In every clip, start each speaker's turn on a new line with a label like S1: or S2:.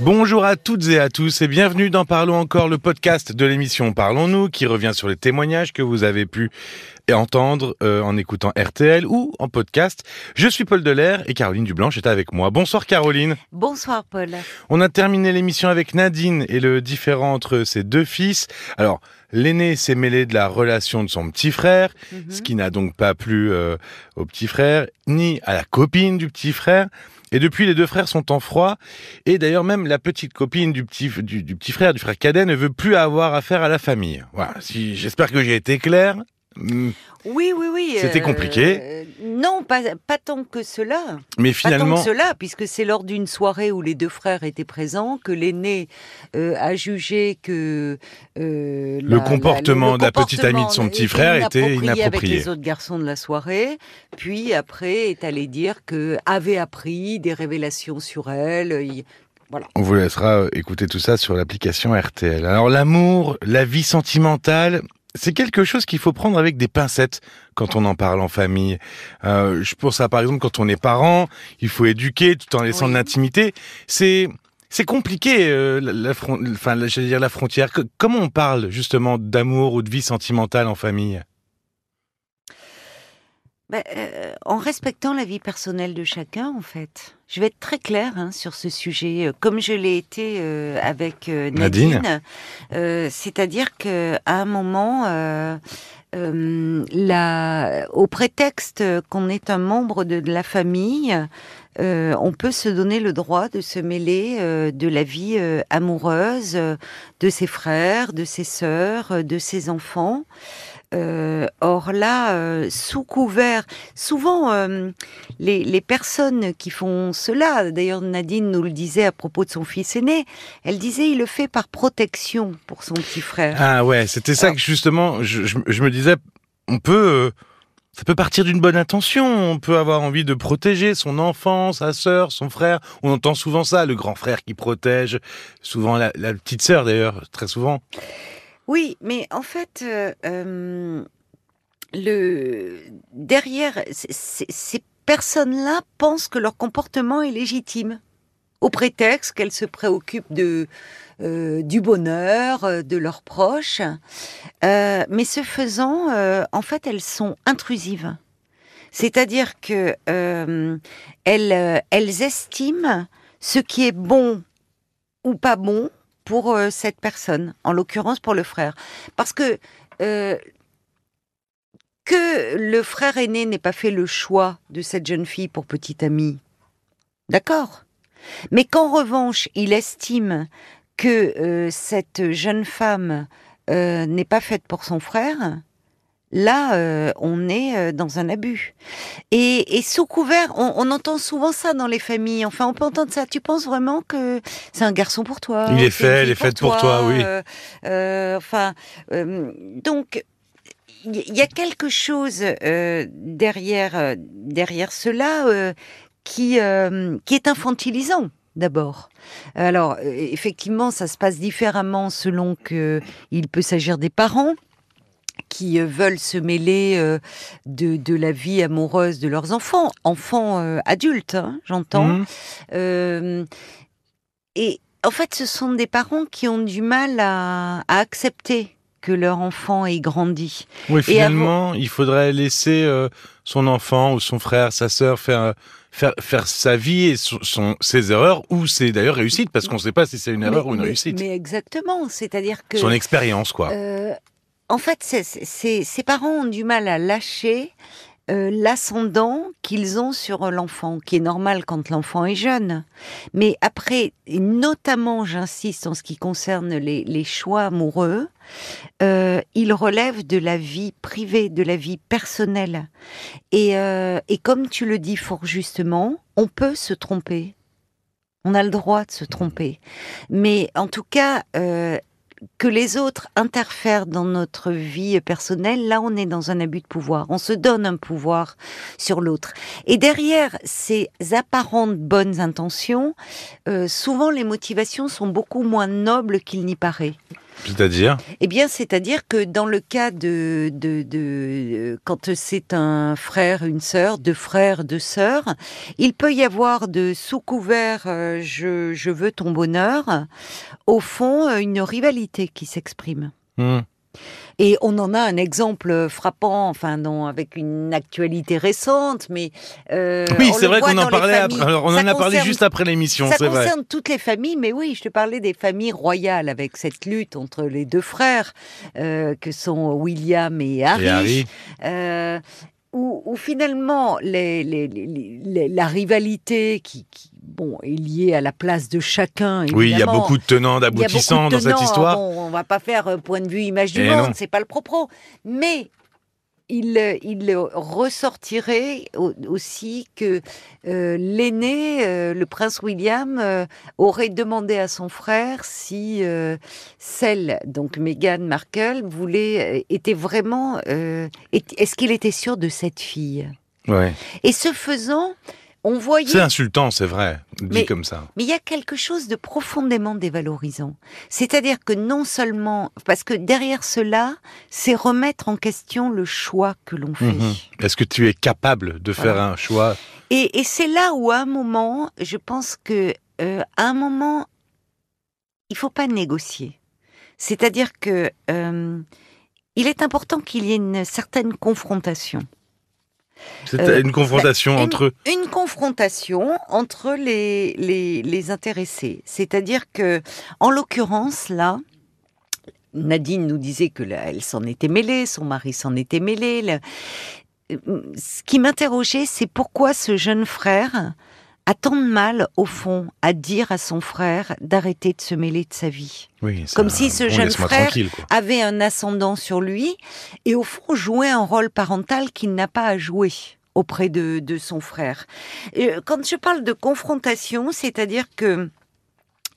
S1: Bonjour à toutes et à tous et bienvenue dans Parlons encore, le podcast de l'émission Parlons-nous qui revient sur les témoignages que vous avez pu entendre euh, en écoutant RTL ou en podcast. Je suis Paul Delair et Caroline Dublanche est avec moi. Bonsoir Caroline.
S2: Bonsoir Paul.
S1: On a terminé l'émission avec Nadine et le différent entre ses deux fils. Alors, L'aîné s'est mêlé de la relation de son petit frère,
S2: Mhm.
S1: ce qui n'a donc pas plu euh, au petit frère, ni à la copine du petit frère. Et depuis, les deux frères sont en froid. Et d'ailleurs, même la petite copine du petit, du, petit frère, du frère cadet, ne veut plus avoir affaire à la famille. Voilà. Si, j'espère que j'ai été clair. Hmm,
S2: Oui, oui, oui.
S1: C'était
S2: euh,
S1: compliqué.
S2: euh, non, pas, pas tant que cela.
S1: Mais
S2: Pas tant
S1: finalement,
S2: que cela, puisque c'est lors d'une soirée où les deux frères étaient présents que l'aîné euh, a jugé que euh,
S1: Le
S2: la-
S1: comportement
S2: le
S1: de la petite amie de son petit frère était
S2: avec
S1: inapproprié.
S2: les autres garçons de la soirée. Puis après est allé dire que avait appris des révélations sur elle. Il-
S1: on vous laissera écouter tout ça sur l'application RTL. Alors, l'amour, la vie sentimentale, c'est quelque chose qu'il faut prendre avec des pincettes quand on en parle en famille. Euh, je pense à par exemple quand on est parent, il faut éduquer tout en laissant
S2: Oui.
S1: de l'intimité. C'est c'est compliqué, euh, la, la enfin, dire la frontière. Comment on parle justement d'amour ou de vie sentimentale en famille?
S2: Ben, euh, en respectant la vie personnelle de chacun, en fait. Je vais être très claire hein, sur ce sujet, euh, comme je l'ai été euh, avec euh,
S1: Nadine.
S2: Nadine. Euh, C'est-à-dire que à un moment, euh, euh, la, au prétexte qu'on est un membre de, de la famille, euh, on peut se donner le droit de se mêler euh, de la vie euh, amoureuse euh, de ses frères, de ses sœurs, euh, de ses enfants. Euh, or là, euh, sous couvert, souvent euh, les, les personnes qui font cela, d'ailleurs Nadine nous le disait à propos de son fils aîné, elle disait il le fait par protection pour son petit frère.
S1: Ah ouais, c'était ça que justement, je, je- je me disais, on peut, ça peut partir d'une bonne intention. On peut avoir envie de protéger son enfant, sa sœur, son frère. On entend souvent ça, le grand frère qui protège, souvent la, la petite sœur d'ailleurs, très souvent.
S2: Oui, mais en fait, euh, euh, le derrière ces personnes-là pensent que leur comportement est légitime, au prétexte qu'elles se préoccupent de euh, du bonheur de leurs proches. Mais ce faisant, en fait, elles sont intrusives. C'est-à-dire que elles, euh, elles estiment ce qui est bon ou pas bon pour euh, cette personne, en l'occurrence pour le frère. Parce que euh, que le frère aîné n'ait pas fait le choix de cette jeune fille pour petite amie, d'accord? Mais qu'en revanche, il estime que euh, cette jeune femme n'est pas faite pour son frère, là, euh, on est euh, dans un abus. Et, et sous couvert, on, on entend souvent ça dans les familles. Enfin, on peut entendre ça. Tu penses vraiment que c'est un garçon pour toi
S1: Il est fait,
S2: fille
S1: est faite pour toi, oui.
S2: euh, euh, enfin, donc. Il y- il a quelque chose derrière derrière cela qui qui est infantilisant d'abord. Alors effectivement, ça se passe différemment selon que il peut s'agir des parents qui euh, veulent se mêler euh, de, de la vie amoureuse de leurs enfants, enfants euh, adultes, hein, j'entends. Euh, et en fait, ce sont des parents qui ont du mal à, à accepter que leur enfant ait grandi.
S1: Oui, finalement, il faudrait laisser euh, son enfant ou son frère, sa sœur faire faire faire sa vie et son, son- ses erreurs ou ses d'ailleurs réussites parce qu'on ne sait pas si c'est une erreur
S2: mais,
S1: ou une
S2: mais-
S1: réussite.
S2: mais exactement, c'est-à-dire que
S1: Son expérience quoi.
S2: Euh, en fait, c'est- ces parents ont du mal à lâcher euh, l'ascendant qu'ils ont sur l'enfant, qui est normal quand l'enfant est jeune. Mais après, et notamment, j'insiste en ce qui concerne les, choix amoureux, euh, ils relèvent de la vie privée, de la vie personnelle. Et, euh, et comme tu le dis fort justement, on peut se tromper. On a le droit de se tromper. Mais en tout cas, euh, que les autres interfèrent dans notre vie personnelle, là on est dans un abus de pouvoir. On se donne un pouvoir sur l'autre. Et derrière ces apparentes bonnes intentions, euh, souvent les motivations sont beaucoup moins nobles qu'il n'y paraît.
S1: C'est-à-dire?
S2: Eh bien, c'est-à-dire que dans le cas de, de, de quand c'est un frère, une sœur, deux frères, deux sœurs, il peut y avoir de sous couvert euh, je, je veux ton bonheur, au fond, une rivalité qui s'exprime.
S1: Hmm.
S2: Et on en a un exemple frappant, enfin non, avec une actualité récente, mais euh,
S1: Oui, c'est vrai qu'on en parlait après. Alors, on
S2: Ça
S1: en a parlé juste après l'émission,
S2: Ça
S1: vrai.
S2: concerne toutes les familles, mais oui, je te parlais des familles royales avec cette lutte entre les deux frères euh, que sont William et Harry.
S1: Et Harry
S2: euh, où, où finalement les, les- les- les- la rivalité qui, qui, bon, est liée à la place de chacun.
S1: Oui, il y a beaucoup de tenants, d'aboutissants dans cette histoire.
S2: bon, on va pas faire euh, point de vue image du
S1: Eh
S2: monde, c'est pas le propos. Mais il, euh, il ressortirait au- aussi que euh, l'aîné, euh, le prince William, euh, aurait demandé à son frère si euh, celle, donc Meghan Markle, voulait, euh, était vraiment, euh, est- est-ce qu'il était sûr de cette fille?
S1: Ouais.
S2: Et ce faisant, on voyait
S1: C'est insultant, c'est vrai, dit
S2: Mais-
S1: comme ça.
S2: mais il y a quelque chose de profondément dévalorisant. C'est-à-dire que non seulement, parce que derrière cela, c'est remettre en question le choix que l'on fait.
S1: Mhm. Est-ce que tu es capable de faire un choix
S2: Et, et c'est là où, à un moment, je pense que, euh, à un moment, il faut pas négocier. C'est-à-dire que euh, il est important qu'il y ait une certaine confrontation.
S1: C'est
S2: Euh,
S1: une confrontation
S2: une-
S1: entre eux.
S2: Une confrontation entre les, les, les intéressés. C'est-à-dire que, en l'occurrence, là, Nadine nous disait que là, elle s'en était mêlée, son mari s'en était mêlé. Euh, Ce qui m'interrogeait, c'est pourquoi ce jeune frère a tant de mal, au fond, à dire à son frère d'arrêter de se mêler de sa vie.
S1: Oui,
S2: Comme
S1: un-
S2: si ce jeune frère. Avait un ascendant sur lui et, au fond, jouait un rôle parental qu'il n'a pas à jouer auprès de, de son frère. Et, euh, quand je parle de confrontation, c'est-à-dire que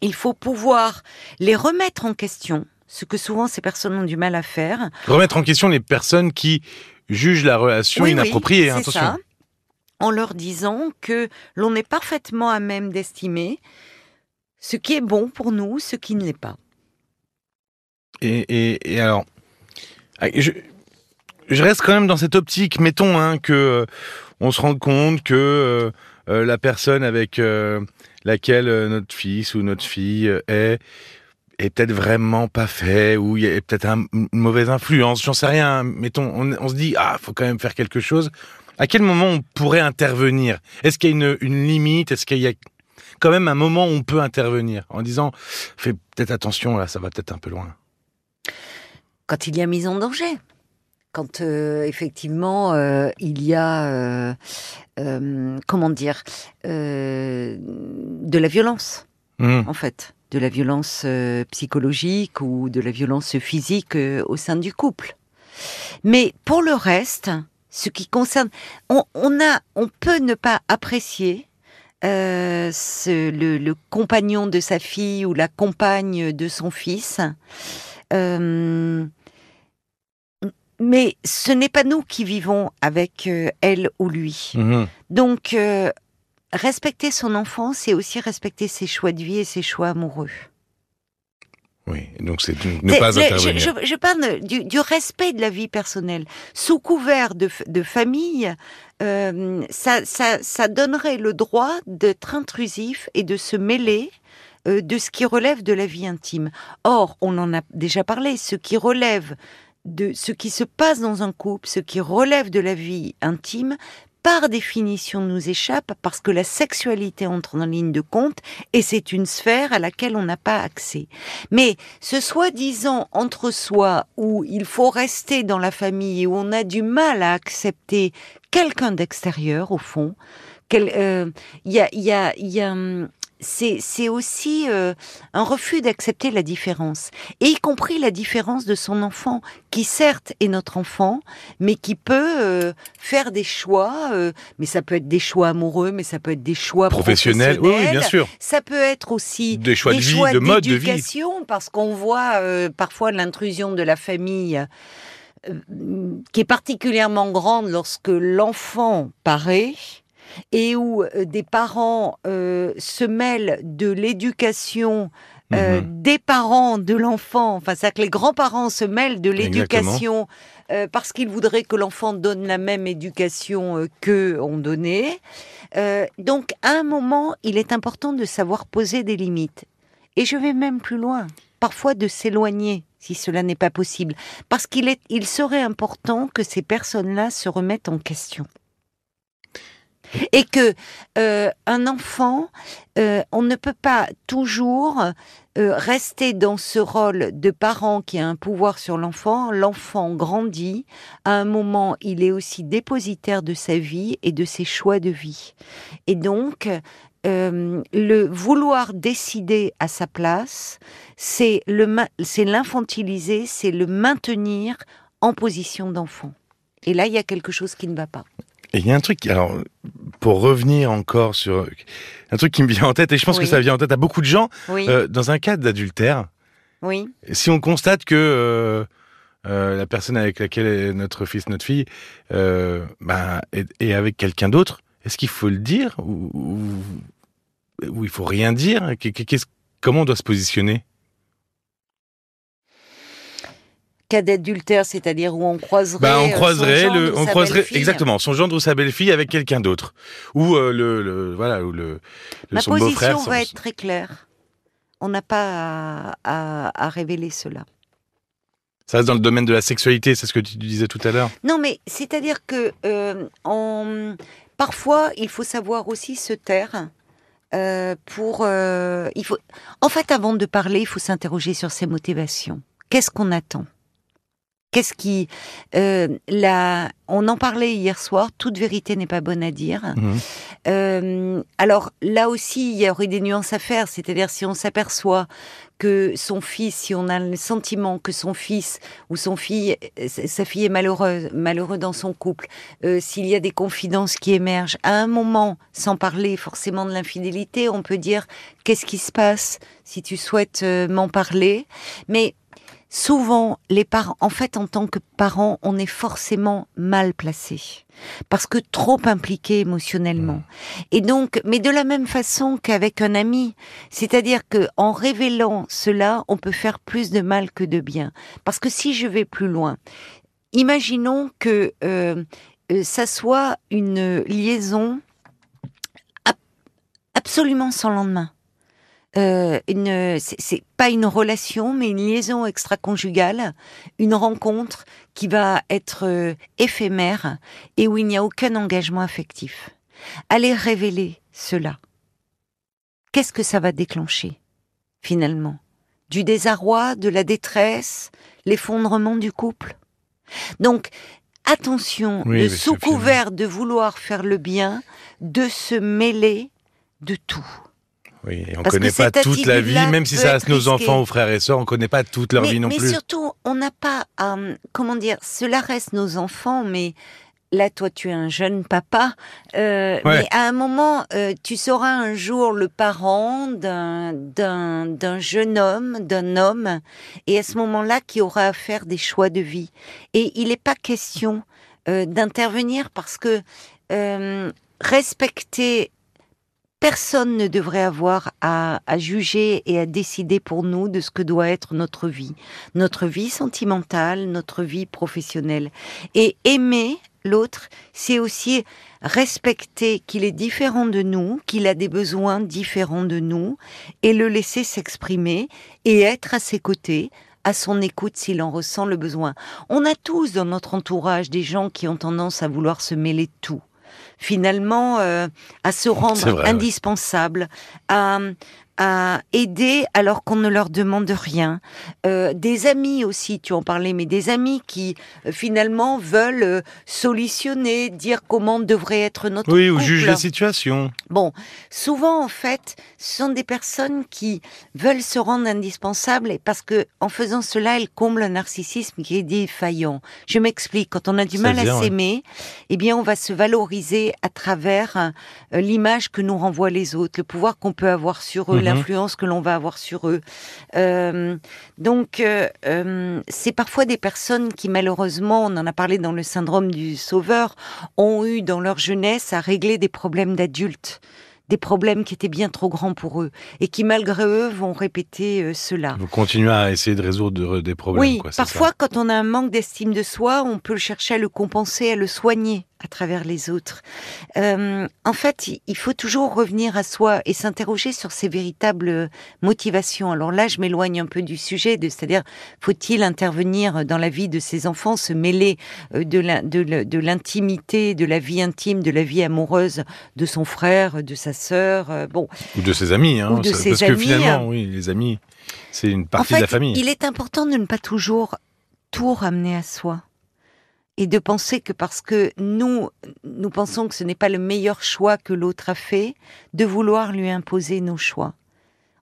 S2: il faut pouvoir les remettre en question, ce que souvent ces personnes ont du mal à faire.
S1: Remettre en question les personnes qui jugent la relation
S2: Oui, oui,
S1: inappropriée,
S2: c'est
S1: attention.
S2: ça. En leur disant que l'on est parfaitement à même d'estimer ce qui est bon pour nous, ce qui ne l'est pas.
S1: Et, alors, ah, je, reste quand même dans cette optique, mettons, hein, que euh, on se rende compte que euh, euh, la personne avec laquelle notre fils ou notre fille est est peut-être vraiment pas fait ou il y a peut-être un- une mauvaise influence, j'en sais rien. Mettons, on, on se dit ah, faut quand même faire quelque chose. À quel moment on pourrait intervenir? Est-ce qu'il y a une, une limite? Est-ce qu'il y a quand même un moment où on peut intervenir? En disant fais peut-être attention là, ça va peut-être un peu loin.
S2: quand il y a mise en danger, quand euh, effectivement euh, il y a, euh, comment dire, de la violence,
S1: Hmm.
S2: en fait, de la violence psychologique ou de la violence physique au sein du couple. Mais pour le reste, ce qui concerne, on, on a, on peut ne pas apprécier euh, ce- le, le compagnon de sa fille ou la compagne de son fils. Euh, mais ce n'est pas nous qui vivons avec euh, elle ou lui.
S1: Mhm.
S2: Donc, euh, respecter son enfant, c'est aussi respecter ses choix de vie et ses choix amoureux.
S1: Oui, donc c'est ne pas
S2: je,
S1: intervenir.
S2: je- je parle du, du respect de la vie personnelle. Sous couvert de famille, euh, ça, ça, ça donnerait le droit d'être intrusif et de se mêler euh, de ce qui relève de la vie intime. Or, on en a déjà parlé, ce qui relève de ce qui se passe dans un couple, ce qui relève de la vie intime, par définition nous échappe parce que la sexualité entre en ligne de compte et c'est une sphère à laquelle on n'a pas accès. Mais ce soi-disant entre soi où il faut rester dans la famille, où on a du mal à accepter quelqu'un d'extérieur au fond, euh, il y a, y a, y a, hum, c'est aussi euh, un refus d'accepter la différence, et y compris la différence de son enfant, qui certes est notre enfant, mais qui peut euh, faire des choix, euh, mais ça peut être des choix amoureux, mais ça peut être des choix
S1: Professionnel, oui, oui, bien sûr.
S2: Ça peut être aussi
S1: Des choix
S2: des
S1: de vie,
S2: choix
S1: de mode de vie.
S2: d'éducation, parce qu'on voit euh, parfois l'intrusion de la famille euh, qui est particulièrement grande lorsque l'enfant paraît et où euh, des parents euh, se mêlent de l'éducation euh,
S1: Mhm.
S2: des parents de l'enfant. Enfin, c'est que les grands-parents se mêlent de l'éducation euh, parce qu'ils voudraient que l'enfant donne la même éducation euh, qu'eux ont donné. Euh, donc, à un moment, il est important de savoir poser des limites. Et je vais même plus loin. Parfois de s'éloigner si cela n'est pas possible. Parce qu'il est, il serait important que ces personnes-là se remettent en question. Et que euh, un enfant, euh, on ne peut pas toujours euh, rester dans ce rôle de parent qui a un pouvoir sur l'enfant. L'enfant grandit. À un moment, il est aussi dépositaire de sa vie et de ses choix de vie. Et donc, le vouloir décider à sa place, c'est l'infantiliser, c'est le maintenir en position d'enfant. Et là, il y a quelque chose qui ne va pas.
S1: Et il y a un truc, alors, pour revenir encore sur un truc qui me vient en tête, et je pense
S2: Oui.
S1: que ça vient en tête à beaucoup de gens,
S2: Oui,
S1: euh, dans un cas d'adultère,
S2: oui.
S1: si on constate que euh, euh, la personne avec laquelle est notre fils, notre fille, ben, est, est avec quelqu'un d'autre, est-ce qu'il faut le dire ou, ou, ou il faut rien dire? Qu'est-ce- Comment on doit se positionner?
S2: Cas d'adultère, c'est-à-dire où on croiserait. Euh,
S1: on
S2: son
S1: croiserait,
S2: gendre
S1: le,
S2: ou
S1: on
S2: sa
S1: croiserait
S2: belle-fille.
S1: exactement son gendre ou sa belle-fille avec quelqu'un d'autre, ou euh, le, le, voilà, ou le, le-
S2: Ma
S1: son
S2: position
S1: son-
S2: va être très claire. On n'a pas à, à- à révéler cela.
S1: Ça reste dans le domaine de la sexualité, c'est ce que tu disais tout à l'heure.
S2: Non, mais c'est-à-dire que euh, on- parfois, il faut savoir aussi se taire. euh, pour, euh, il faut, en fait, avant de parler, il faut s'interroger sur ses motivations. Qu'est-ce qu'on attend? Qu'est-ce qui, euh, la, on en parlait hier soir. Toute vérité n'est pas bonne à dire.
S1: Mhm.
S2: Euh, alors là aussi, il y aurait des nuances à faire. C'est-à-dire si on s'aperçoit que son fils, si on a le sentiment que son fils ou son fille, euh, sa fille est malheureuse, malheureux dans son couple, euh, s'il y a des confidences qui émergent, à un moment, sans parler forcément de l'infidélité, on peut dire qu'est-ce qui se passe si tu souhaites euh, m'en parler? Mais souvent, les parents, en fait, en tant que parents, on est forcément mal placés parce que trop impliqué émotionnellement. Et donc, mais de la même façon qu'avec un ami, c'est-à-dire que en révélant cela, on peut faire plus de mal que de bien. Parce que si je vais plus loin, imaginons que euh, euh, ça soit une liaison ab- absolument sans lendemain. Euh, une, c'est- c'est pas une relation, mais une liaison extra-conjugale, une rencontre qui va être euh, éphémère et où il n'y a aucun engagement affectif. Allez révéler cela. Qu'est-ce que ça va déclencher, finalement? Du désarroi, de la détresse, l'effondrement du couple? Donc, attention,
S1: Oui, mais
S2: sous couvert de vouloir faire le bien, de se mêler de tout.
S1: Oui, et on
S2: que
S1: connaît pas toute la vie, même si ça reste nos enfants ou frères et sœurs, on connaît pas toute leur
S2: mais,
S1: vie non
S2: mais
S1: plus.
S2: surtout, on n'a pas, euh, comment dire, cela reste nos enfants, mais là, toi, tu es un jeune papa, euh,
S1: Ouais.
S2: mais à un moment, euh, tu seras un jour le parent d'un jeune homme, d'un homme, et à ce moment-là, qui aura à faire des choix de vie. Et il n'est pas question euh, d'intervenir parce que respecter Personne ne devrait avoir à, à juger et à décider pour nous de ce que doit être notre vie, notre vie sentimentale, notre vie professionnelle. Et aimer l'autre, c'est aussi respecter qu'il est différent de nous, qu'il a des besoins différents de nous, et le laisser s'exprimer et être à ses côtés, à son écoute s'il en ressent le besoin. On a tous dans notre entourage des gens qui ont tendance à vouloir se mêler de tout finalement euh, à se rendre indispensable, à, à aider alors qu'on ne leur demande rien. Euh, des amis aussi, tu en parlais, mais des amis qui euh, finalement veulent euh, solutionner, dire comment devrait être notre
S1: Oui, ou juge la situation.
S2: Bon, souvent en fait, ce sont des personnes qui veulent se rendre indispensables et parce que en faisant cela, elles comblent un narcissisme qui est défaillant. Je m'explique. Quand on a du
S1: Ça
S2: mal
S1: vient,
S2: à
S1: ouais.
S2: s'aimer, eh bien, on va se valoriser à travers l'image que nous renvoient les autres, le pouvoir qu'on peut avoir sur eux,
S1: Mhm.
S2: L'influence que l'on va avoir sur eux. Euh, donc, euh, euh, c'est parfois des personnes qui, malheureusement, on en a parlé dans le syndrome du sauveur, ont eu dans leur jeunesse à régler des problèmes d'adultes des problèmes qui étaient bien trop grands pour eux et qui malgré eux vont répéter euh, cela.
S1: Vous continuez à essayer de résoudre des problèmes.
S2: Oui,
S1: quoi,
S2: parfois
S1: ça?
S2: quand on a un manque d'estime de soi, on peut chercher à le compenser, à le soigner à travers les autres. Euh, en fait, il- faut toujours revenir à soi et s'interroger sur ses véritables motivations. Alors là, je m'éloigne un peu du sujet, de c'est-à-dire faut-il intervenir dans la vie de ses enfants, se mêler euh, de l'intimité, de la vie intime, de la vie amoureuse de son frère, de sa sœur. euh, bon,
S1: Ou de ses amis. Hein,
S2: Ou de
S1: ça-
S2: ses
S1: parce
S2: amis,
S1: que finalement, oui, les amis, c'est une
S2: en
S1: partie
S2: fait,
S1: de la famille.
S2: il est important de ne pas toujours tout ramener à soi. Et de penser que parce que nous, nous pensons que ce n'est pas le meilleur choix que l'autre a fait, de vouloir lui imposer nos choix.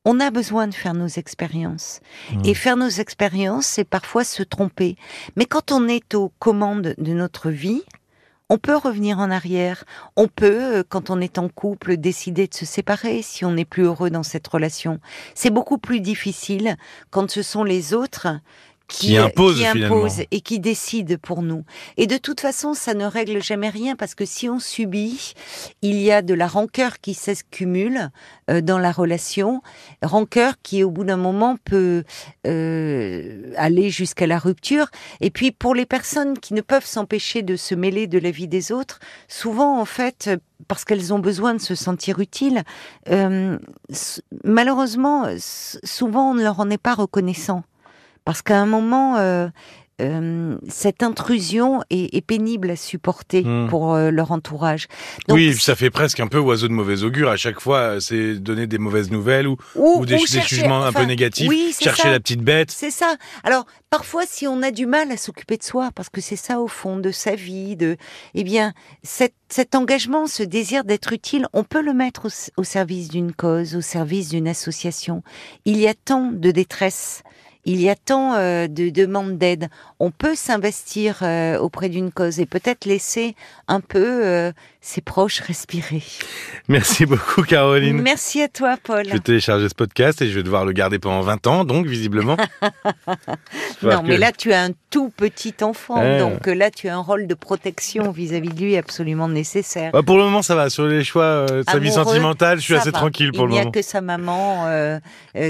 S2: On a besoin de faire nos expériences.
S1: Mmh.
S2: Et faire nos expériences, c'est parfois se tromper. Mais quand on est aux commandes de notre vie, on peut revenir en arrière. On peut, euh, quand on est en couple, décider de se séparer si on n'est plus heureux dans cette relation. C'est beaucoup plus difficile quand ce sont les autres qui,
S1: Qui imposent,
S2: qui imposent et qui décident pour nous. Et de toute façon, ça ne règle jamais rien parce que si on subit, il y a de la rancœur qui s'accumule euh, dans la relation, rancœur qui au bout d'un moment peut euh, aller jusqu'à la rupture. Et puis pour les personnes qui ne peuvent s'empêcher de se mêler de la vie des autres, souvent en fait, parce qu'elles ont besoin de se sentir utiles, euh, malheureusement, souvent on ne leur en est pas reconnaissant. Parce qu'à un moment, euh, euh, cette intrusion est, est pénible à supporter
S1: Hmm.
S2: pour euh, leur entourage. Donc,
S1: oui, ça fait presque un peu oiseau de mauvais augure. À chaque fois, c'est donner des mauvaises nouvelles ou,
S2: ou,
S1: ou des,
S2: ou
S1: des
S2: chercher-
S1: jugements un peu négatifs.
S2: oui,
S1: chercher
S2: ça.
S1: la petite bête.
S2: C'est ça. Alors, parfois, si on a du mal à s'occuper de soi, parce que c'est ça au fond de sa vie, de, eh bien, cet, cet engagement, ce désir d'être utile, on peut le mettre au service d'une cause, au service d'une association. Il y a tant de détresse. Il y a tant euh, de demandes d'aide. On peut s'investir euh, auprès d'une cause et peut-être laisser un peu euh, ses proches respirer.
S1: Merci beaucoup, Caroline.
S2: Merci à toi, Paul.
S1: Je vais télécharger ce podcast et je vais devoir le garder pendant 20 ans, donc visiblement.
S2: Non, mais
S1: que-
S2: là, tu as un tout petit enfant, donc là, tu as un rôle de protection vis-à-vis de lui absolument nécessaire.
S1: Bah, pour le moment, ça va. Sur les choix de sa vie sentimentale, je suis assez
S2: va.
S1: tranquille pour
S2: Il
S1: le
S2: n'y a
S1: moment.
S2: que sa maman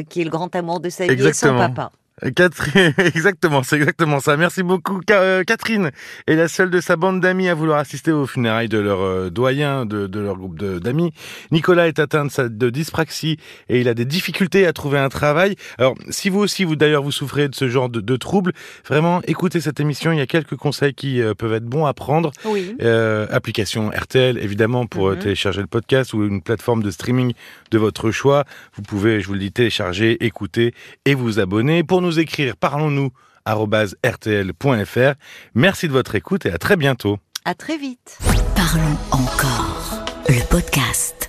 S2: qui est le grand amour de sa vie et son papa.
S1: Catherine, exactement, c'est exactement ça. Merci beaucoup. Euh, Catherine est la seule de sa bande d'amis à vouloir assister aux funérailles de leur euh, doyen, de, de leur groupe d'amis. Nicolas est atteint de, sa- de dyspraxie et il a des difficultés à trouver un travail. Alors, si vous aussi, vous d'ailleurs, vous souffrez de ce genre de, de troubles, vraiment, écoutez cette émission. Il y a quelques conseils qui euh, peuvent être bons à prendre.
S2: Oui.
S1: Euh, application RTL, évidemment, pour
S2: Mhm.
S1: télécharger le podcast ou une plateforme de streaming de votre choix. Vous pouvez, je vous le dis, télécharger, écouter et vous abonner. Pour nous écrire, parlons-nous rtl.fr. Merci de votre écoute et à très bientôt.
S2: À très vite.
S3: Parlons encore. Le podcast.